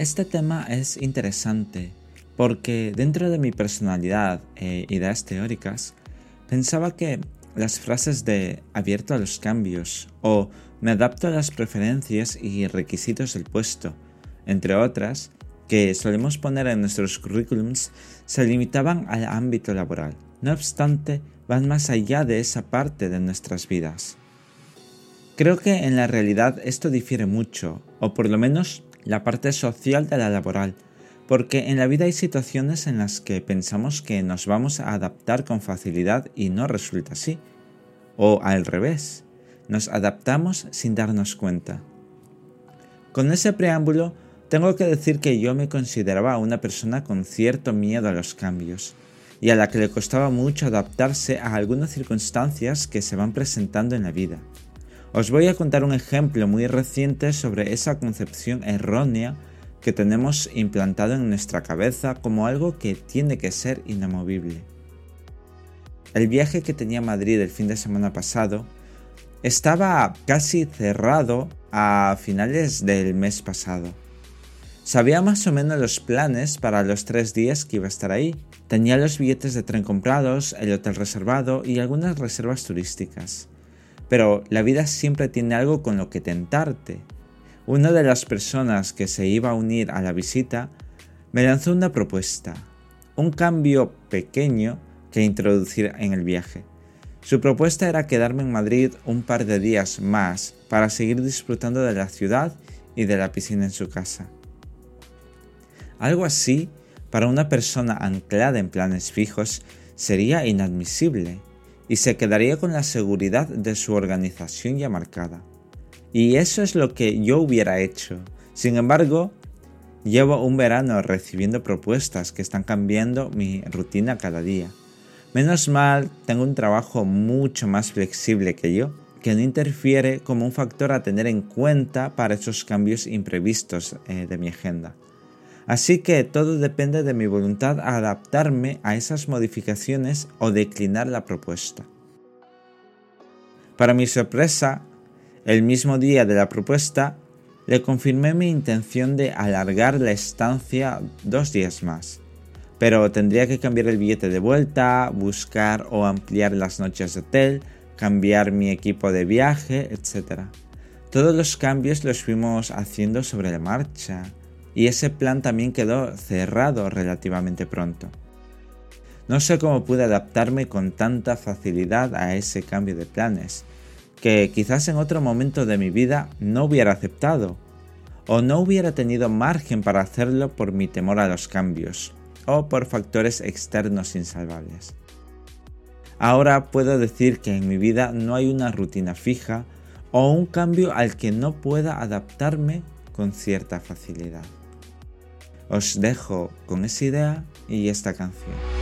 Este tema es interesante porque dentro de mi personalidad e ideas teóricas pensaba que las frases de abierto a los cambios o me adapto a las preferencias y requisitos del puesto, entre otras, que solemos poner en nuestros currículums, se limitaban al ámbito laboral. No obstante, van más allá de esa parte de nuestras vidas. Creo que en la realidad esto difiere mucho, o por lo menos la parte social de la laboral, porque en la vida hay situaciones en las que pensamos que nos vamos a adaptar con facilidad y no resulta así. O al revés, nos adaptamos sin darnos cuenta. Con ese preámbulo, tengo que decir que yo me consideraba una persona con cierto miedo a los cambios, y a la que le costaba mucho adaptarse a algunas circunstancias que se van presentando en la vida. Os voy a contar un ejemplo muy reciente sobre esa concepción errónea que tenemos implantado en nuestra cabeza como algo que tiene que ser inamovible. El viaje que tenía a Madrid el fin de semana pasado estaba casi cerrado a finales del mes pasado. Sabía más o menos los planes para los tres días que iba a estar ahí. Tenía los billetes de tren comprados, el hotel reservado y algunas reservas turísticas. Pero la vida siempre tiene algo con lo que tentarte. Una de las personas que se iba a unir a la visita me lanzó una propuesta, un cambio pequeño que introducir en el viaje. Su propuesta era quedarme en Madrid un par de días más para seguir disfrutando de la ciudad y de la piscina en su casa. Algo así, para una persona anclada en planes fijos, sería inadmisible y se quedaría con la seguridad de su organización ya marcada. Y eso es lo que yo hubiera hecho. Sin embargo, llevo un verano recibiendo propuestas que están cambiando mi rutina cada día. Menos mal, tengo un trabajo mucho más flexible que yo, que no interfiere como un factor a tener en cuenta para esos cambios imprevistos eh, de mi agenda. Así que todo depende de mi voluntad a adaptarme a esas modificaciones o declinar la propuesta. Para mi sorpresa, el mismo día de la propuesta, le confirmé mi intención de alargar la estancia dos días más, pero tendría que cambiar el billete de vuelta, buscar o ampliar las noches de hotel, cambiar mi equipo de viaje, etc. Todos los cambios los fuimos haciendo sobre la marcha y ese plan también quedó cerrado relativamente pronto. No sé cómo pude adaptarme con tanta facilidad a ese cambio de planes, que quizás en otro momento de mi vida no hubiera aceptado, o no hubiera tenido margen para hacerlo por mi temor a los cambios, o por factores externos insalvables. Ahora puedo decir que en mi vida no hay una rutina fija o un cambio al que no pueda adaptarme con cierta facilidad. Os dejo con esa idea y esta canción.